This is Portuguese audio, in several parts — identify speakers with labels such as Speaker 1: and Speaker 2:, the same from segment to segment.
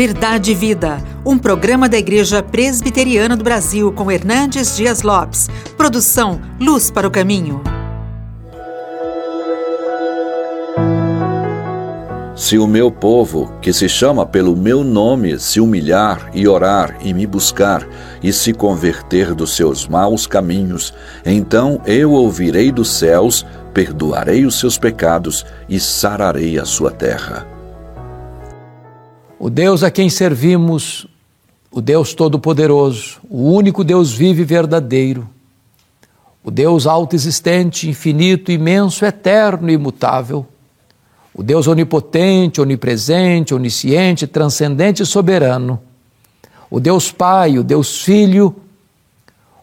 Speaker 1: Verdade e Vida, um programa da Igreja Presbiteriana do Brasil com Hernandes Dias Lopes. Produção Luz para o Caminho.
Speaker 2: Se o meu povo, que se chama pelo meu nome, se humilhar e orar e me buscar e se converter dos seus maus caminhos, então eu ouvirei dos céus, perdoarei os seus pecados e sararei a sua terra.
Speaker 3: O Deus a quem servimos, o Deus Todo-Poderoso, o único Deus vivo e verdadeiro, o Deus autoexistente, infinito, imenso, eterno e imutável, o Deus onipotente, onipresente, onisciente, transcendente e soberano, o Deus Pai, o Deus Filho,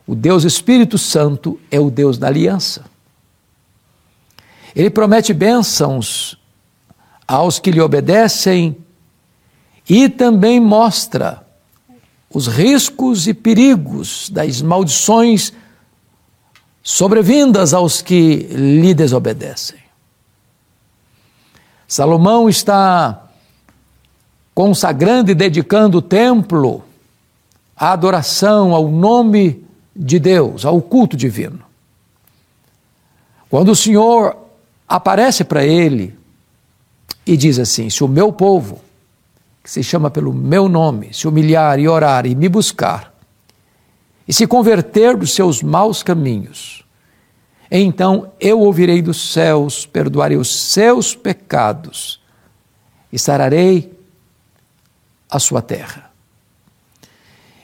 Speaker 3: o Deus Espírito Santo é o Deus da aliança. Ele promete bênçãos aos que lhe obedecem e também mostra os riscos e perigos das maldições sobrevindas aos que lhe desobedecem. Salomão está consagrando e dedicando o templo à adoração ao nome de Deus, ao culto divino. Quando o Senhor aparece para ele e diz assim: Se o meu povo, que se chama pelo meu nome, se humilhar e orar e me buscar, e se converter dos seus maus caminhos, então eu ouvirei dos céus, perdoarei os seus pecados e sararei a sua terra.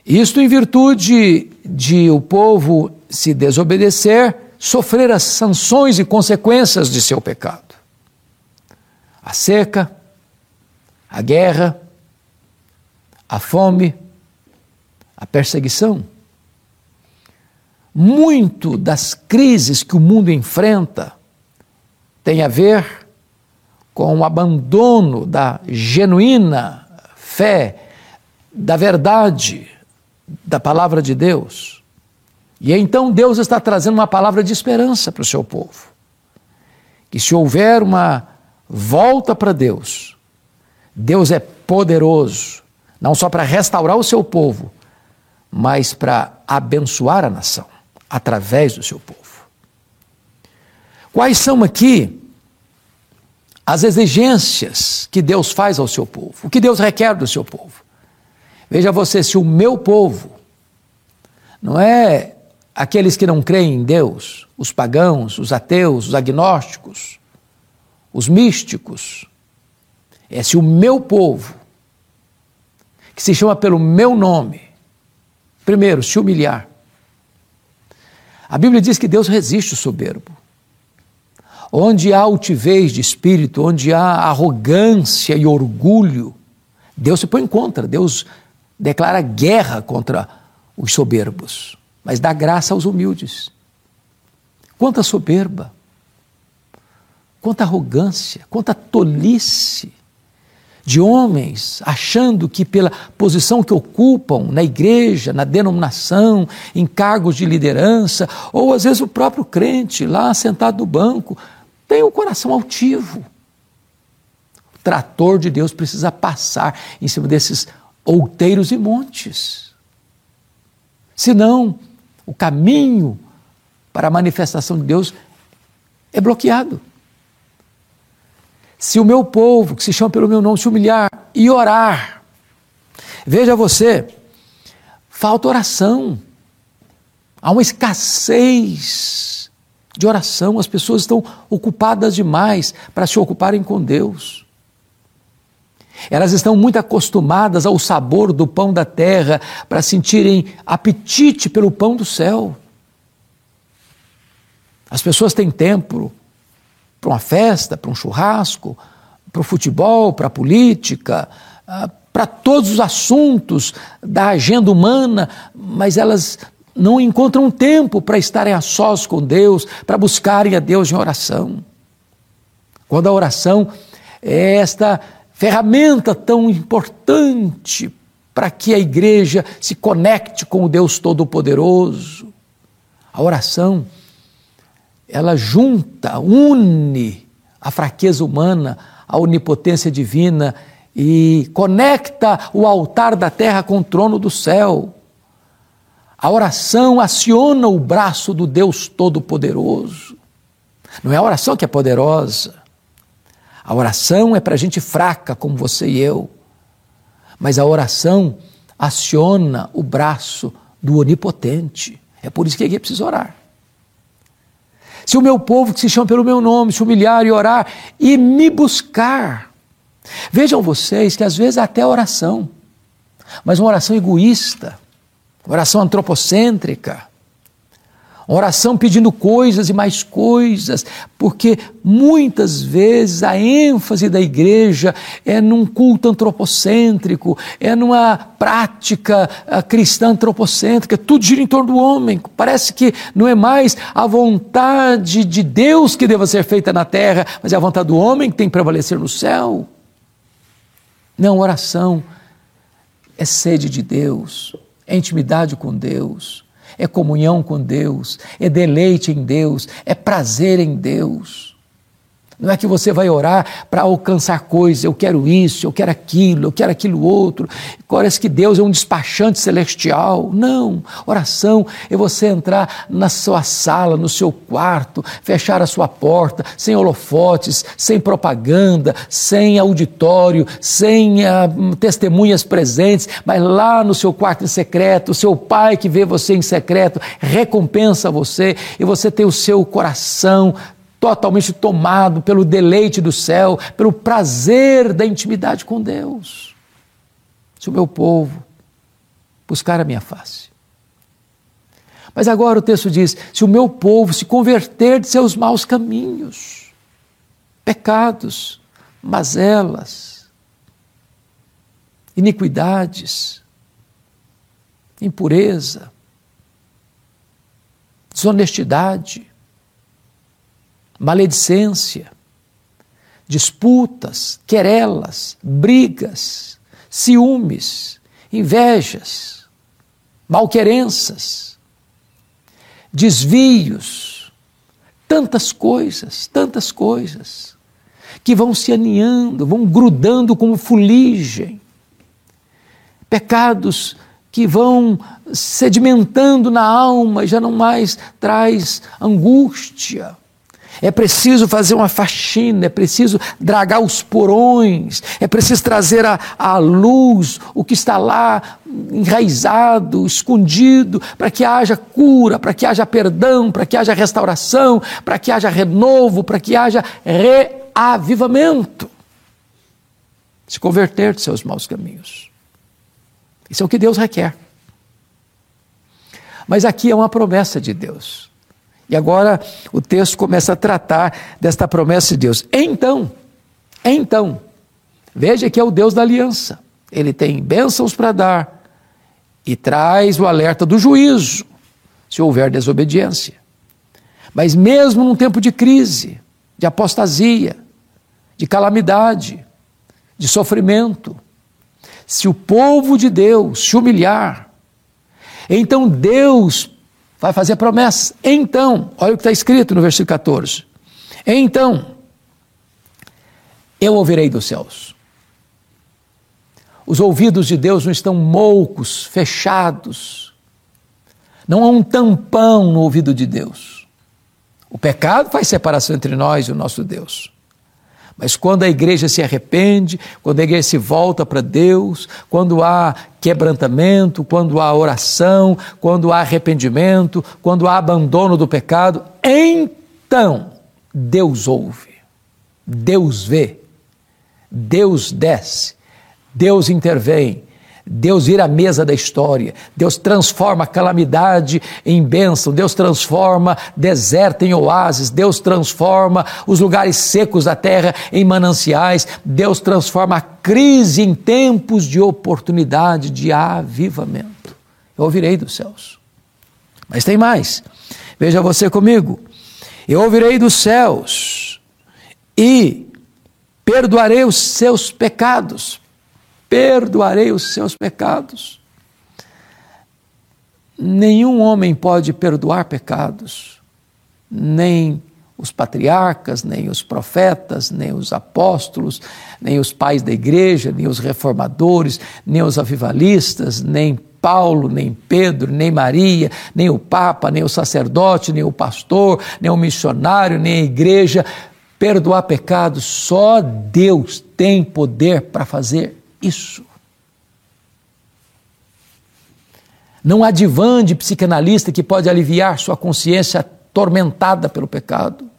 Speaker 3: Isto em virtude de o povo se desobedecer, sofrer as sanções e consequências de seu pecado. A seca, a guerra, a fome, a perseguição. Muito das crises que o mundo enfrenta tem a ver com o abandono da genuína fé, da verdade, da palavra de Deus. E então Deus está trazendo uma palavra de esperança para o seu povo. Que se houver uma volta para Deus, Deus é poderoso não só para restaurar o seu povo, mas para abençoar a nação através do seu povo. Quais são aqui as exigências que Deus faz ao seu povo? O que Deus requer do seu povo? Veja você, se o meu povo não é aqueles que não creem em Deus, os pagãos, os ateus, os agnósticos, os místicos, é se o meu povo que se chama pelo meu nome, primeiro, se humilhar. A Bíblia diz que Deus resiste o soberbo. Onde há altivez de espírito, onde há arrogância e orgulho, Deus se põe contra, Deus declara guerra contra os soberbos, mas dá graça aos humildes. Quanta soberba, quanta arrogância, quanta tolice de homens achando que, pela posição que ocupam na igreja, na denominação, em cargos de liderança, ou às vezes o próprio crente lá sentado no banco, tem o coração altivo. O trator de Deus precisa passar em cima desses outeiros e montes. Senão, o caminho para a manifestação de Deus é bloqueado. Se o meu povo, que se chama pelo meu nome, se humilhar e orar, veja você, falta oração. Há uma escassez de oração, as pessoas estão ocupadas demais para se ocuparem com Deus. Elas estão muito acostumadas ao sabor do pão da terra para sentirem apetite pelo pão do céu. As pessoas têm tempo para uma festa, para um churrasco, para o futebol, para a política, ah, para todos os assuntos da agenda humana, mas elas não encontram tempo para estarem a sós com Deus, para buscarem a Deus em oração. Quando a oração é esta ferramenta tão importante para que a igreja se conecte com o Deus Todo-Poderoso. A oração ela junta, une a fraqueza humana à onipotência divina e conecta o altar da terra com o trono do céu. A oração aciona o braço do Deus Todo-Poderoso. Não é a oração que é poderosa. A oração é para gente fraca como você e eu. Mas a oração aciona o braço do Onipotente. É por isso que aqui precisa orar. Se o meu povo que se chama pelo meu nome se humilhar e orar e me buscar, vejam vocês que às vezes até oração, mas uma oração egoísta, oração antropocêntrica, oração pedindo coisas e mais coisas, porque muitas vezes a ênfase da igreja é num culto antropocêntrico, é numa prática ah, cristã antropocêntrica, tudo gira em torno do homem. Parece que não é mais a vontade de Deus que deva ser feita na terra, mas é a vontade do homem que tem que prevalecer no céu. Não, oração é sede de Deus, é intimidade com Deus, é comunhão com Deus, é deleite em Deus, é prazer em Deus. Não é que você vai orar para alcançar coisas, eu quero isso, eu quero aquilo, eu quero aquilo outro. Parece que Deus é um despachante celestial. Não. Oração é você entrar na sua sala, no seu quarto, fechar a sua porta, sem holofotes, sem propaganda, sem auditório, sem uh, testemunhas presentes, mas lá no seu quarto em secreto, o seu pai que vê você em secreto recompensa você e você tem o seu coração totalmente tomado pelo deleite do céu, pelo prazer da intimidade com Deus. Se o meu povo buscar a minha face. Mas agora o texto diz: se o meu povo se converter de seus maus caminhos, pecados, mazelas, iniquidades, impureza, desonestidade, maledicência, disputas, querelas, brigas, ciúmes, invejas, malquerenças, desvios, tantas coisas, tantas coisas, que vão se aninhando, vão grudando como fuligem, pecados que vão sedimentando na alma já não mais traz angústia, é preciso fazer uma faxina, é preciso dragar os porões, é preciso trazer à, luz o que está lá enraizado, escondido, para que haja cura, para que haja perdão, para que haja restauração, para que haja renovo, para que haja reavivamento. Se converter de seus maus caminhos. Isso é o que Deus requer. Mas aqui é uma promessa de Deus. E agora o texto começa a tratar desta promessa de Deus. Então, então, veja que é o Deus da aliança. Ele tem bênçãos para dar e traz o alerta do juízo, se houver desobediência. Mas mesmo num tempo de crise, de apostasia, de calamidade, de sofrimento, se o povo de Deus se humilhar, então Deus vai fazer promessa. Então, olha o que está escrito no versículo 14. Então, eu ouvirei dos céus. Os ouvidos de Deus não estão moucos, fechados. Não há um tampão no ouvido de Deus. O pecado faz separação entre nós e o nosso Deus. Mas quando a igreja se arrepende, quando a igreja se volta para Deus, quando há quebrantamento, quando há oração, quando há arrependimento, quando há abandono do pecado, então Deus ouve, Deus vê, Deus desce, Deus intervém, Deus vira a mesa da história, Deus transforma calamidade em bênção, Deus transforma deserto em oásis, Deus transforma os lugares secos da terra em mananciais, Deus transforma a crise em tempos de oportunidade, de avivamento. Eu ouvirei dos céus. Mas tem mais. Veja você comigo. Eu ouvirei dos céus e perdoarei os seus pecados perdoarei os seus pecados. Nenhum homem pode perdoar pecados, nem os patriarcas, nem os profetas, nem os apóstolos, nem os pais da igreja, nem os reformadores, nem os avivalistas, nem Paulo, nem Pedro, nem Maria, nem o Papa, nem o sacerdote, nem o pastor, nem o missionário, nem a igreja. Perdoar pecados, só Deus tem poder para fazer isso. Não há divã de psicanalista que pode aliviar sua consciência atormentada pelo pecado.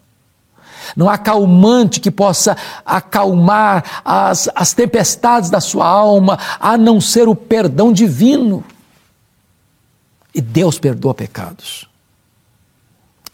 Speaker 3: Não há calmante que possa acalmar as, as tempestades da sua alma, a não ser o perdão divino. E Deus perdoa pecados.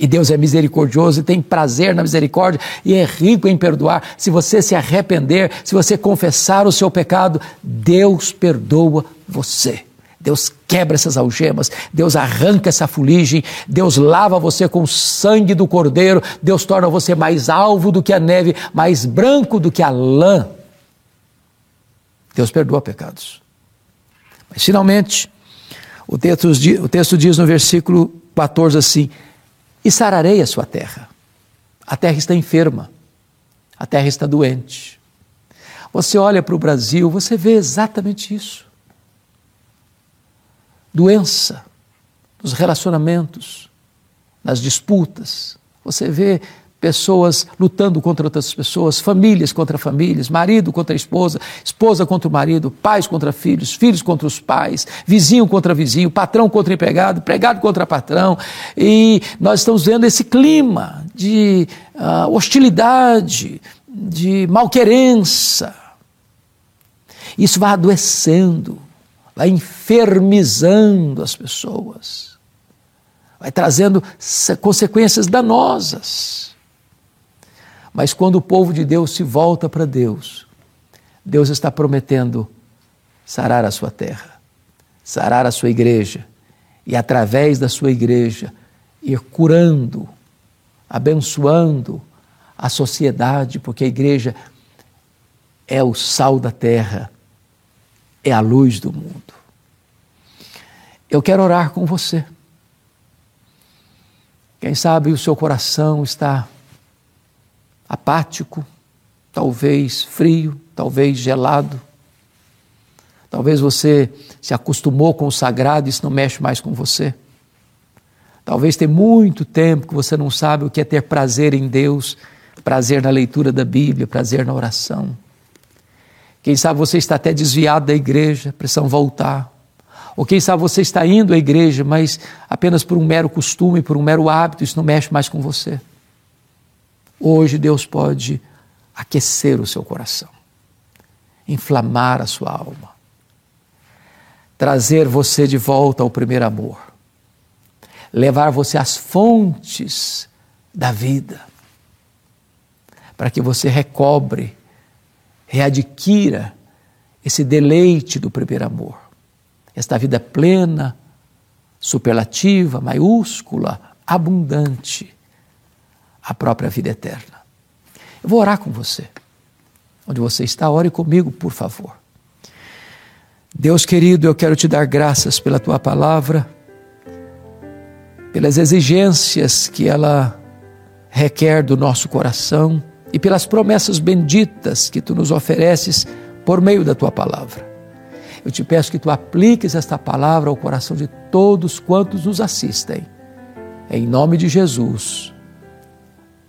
Speaker 3: E Deus é misericordioso e tem prazer na misericórdia e é rico em perdoar. Se você se arrepender, se você confessar o seu pecado, Deus perdoa você. Deus quebra essas algemas, Deus arranca essa fuligem, Deus lava você com o sangue do cordeiro, Deus torna você mais alvo do que a neve, mais branco do que a lã. Deus perdoa pecados. Mas finalmente, o texto, o texto diz no versículo 14 assim: E sararei a sua terra. A terra está enferma, a terra está doente. Você olha para o Brasil, você vê exatamente isso doença nos relacionamentos, nas disputas. Você vê pessoas lutando contra outras pessoas, famílias contra famílias, marido contra esposa, esposa contra o marido, pais contra filhos, filhos contra os pais, vizinho contra vizinho, patrão contra empregado, empregado contra patrão. E nós estamos vendo esse clima de uh, hostilidade, de malquerença. Isso vai adoecendo vai enfermizando as pessoas, vai trazendo consequências danosas. Mas quando o povo de Deus se volta para Deus, Deus está prometendo sarar a sua terra, sarar a sua igreja e, através da sua igreja, ir curando, abençoando a sociedade, porque a igreja é o sal da terra é a luz do mundo. Eu quero orar com você. Quem sabe o seu coração está apático, talvez frio, talvez gelado. Talvez você se acostumou com o sagrado e isso não mexe mais com você. Talvez tem muito tempo que você não sabe o que é ter prazer em Deus, prazer na leitura da Bíblia, prazer na oração. Quem sabe você está até desviado da igreja, precisam voltar. Ou quem sabe você está indo à igreja, mas apenas por um mero costume, por um mero hábito, isso não mexe mais com você. Hoje Deus pode aquecer o seu coração, inflamar a sua alma, trazer você de volta ao primeiro amor, levar você às fontes da vida, para que você recobre readquira esse deleite do primeiro amor, esta vida plena, superlativa, maiúscula, abundante, a própria vida eterna. Eu vou orar com você. Onde você está, ore comigo, por favor. Deus querido, eu quero te dar graças pela tua palavra, pelas exigências que ela requer do nosso coração e pelas promessas benditas que tu nos ofereces por meio da tua palavra. Eu te peço que tu apliques esta palavra ao coração de todos quantos nos assistem. Em nome de Jesus.